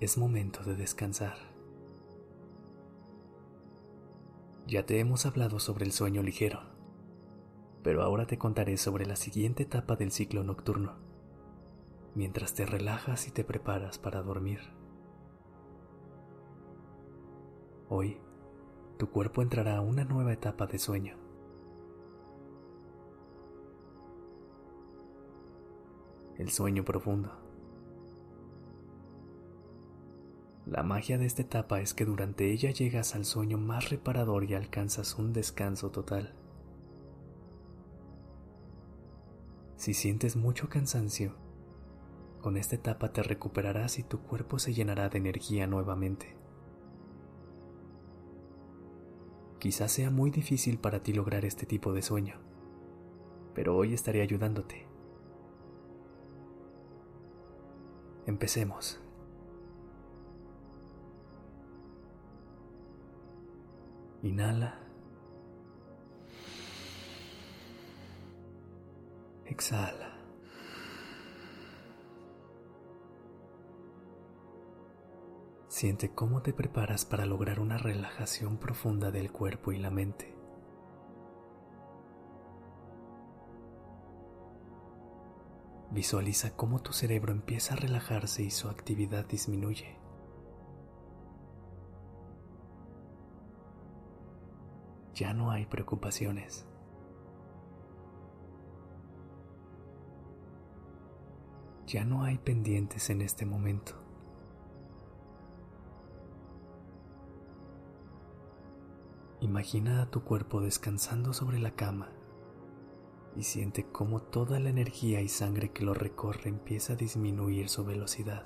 Es momento de descansar. Ya te hemos hablado sobre el sueño ligero, pero ahora te contaré sobre la siguiente etapa del ciclo nocturno, mientras te relajas y te preparas para dormir. Hoy, tu cuerpo entrará a una nueva etapa de sueño el sueño profundo. La magia de esta etapa es que durante ella llegas al sueño más reparador y alcanzas un descanso total. Si sientes mucho cansancio, con esta etapa te recuperarás y tu cuerpo se llenará de energía nuevamente. Quizás sea muy difícil para ti lograr este tipo de sueño, pero hoy estaré ayudándote. Empecemos. Inhala. Exhala. Siente cómo te preparas para lograr una relajación profunda del cuerpo y la mente. Visualiza cómo tu cerebro empieza a relajarse y su actividad disminuye. Ya no hay preocupaciones. Ya no hay pendientes en este momento. Imagina a tu cuerpo descansando sobre la cama y siente cómo toda la energía y sangre que lo recorre empieza a disminuir su velocidad.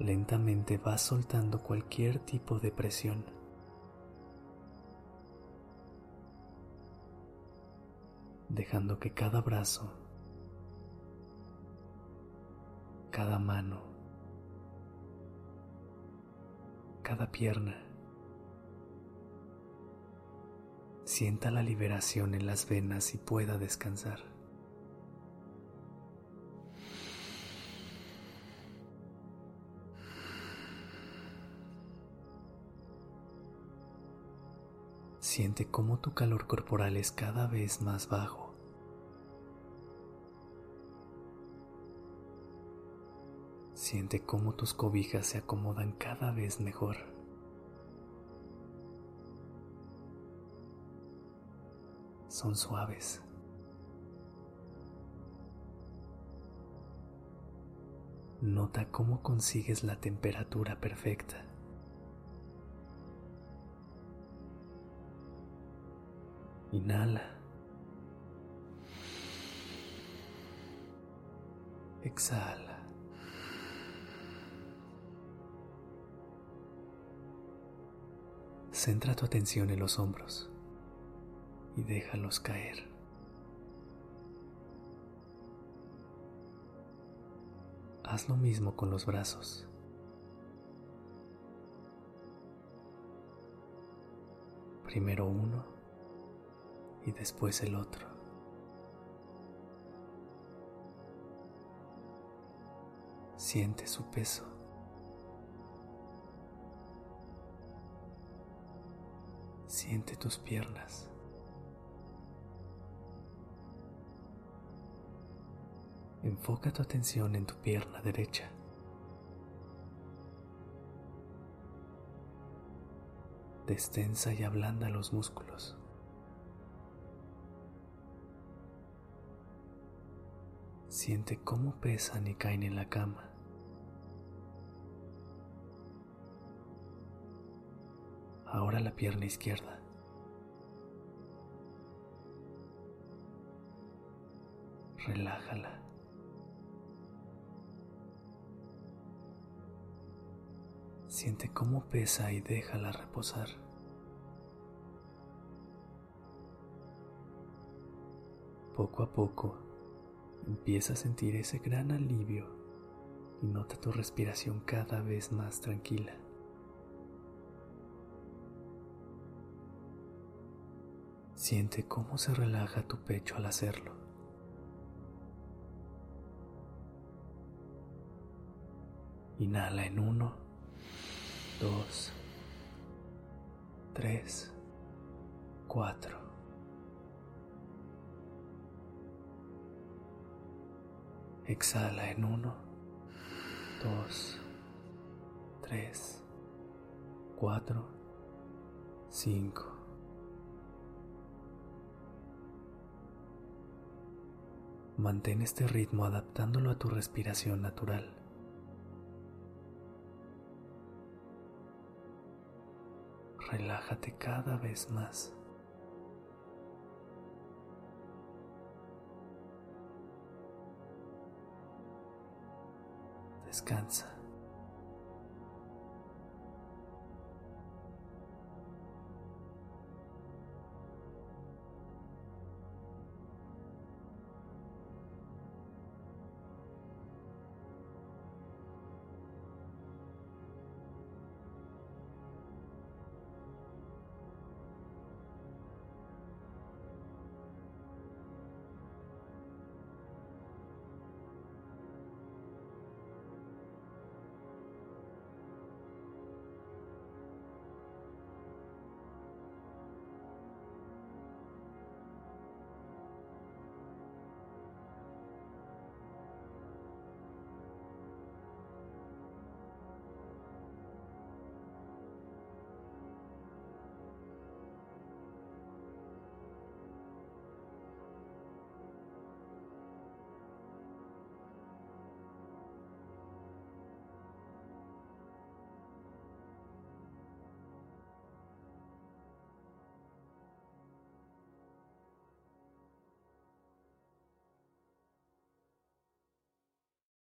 Lentamente vas soltando cualquier tipo de presión. dejando que cada brazo, cada mano, cada pierna sienta la liberación en las venas y pueda descansar. Siente cómo tu calor corporal es cada vez más bajo. Siente cómo tus cobijas se acomodan cada vez mejor. son suaves. Nota cómo consigues la temperatura perfecta. Inhala. Exhala. Centra tu atención en los hombros y déjalos caer. Haz lo mismo con los brazos. Primero uno y después el otro. Siente su peso. Siente tus piernas. Enfoca tu atención en tu pierna derecha. Destensa y ablanda los músculos. Siente cómo pesan y caen en la cama. Ahora la pierna izquierda. Relájala. Siente cómo pesa y déjala reposar. Poco a poco empieza a sentir ese gran alivio y nota tu respiración cada vez más tranquila. Siente cómo se relaja tu pecho al hacerlo. Inhala en uno, dos, tres, cuatro. Exhala en uno, dos, tres, cuatro, cinco. Mantén este ritmo adaptándolo a tu respiración natural. Relájate cada vez más. Descansa.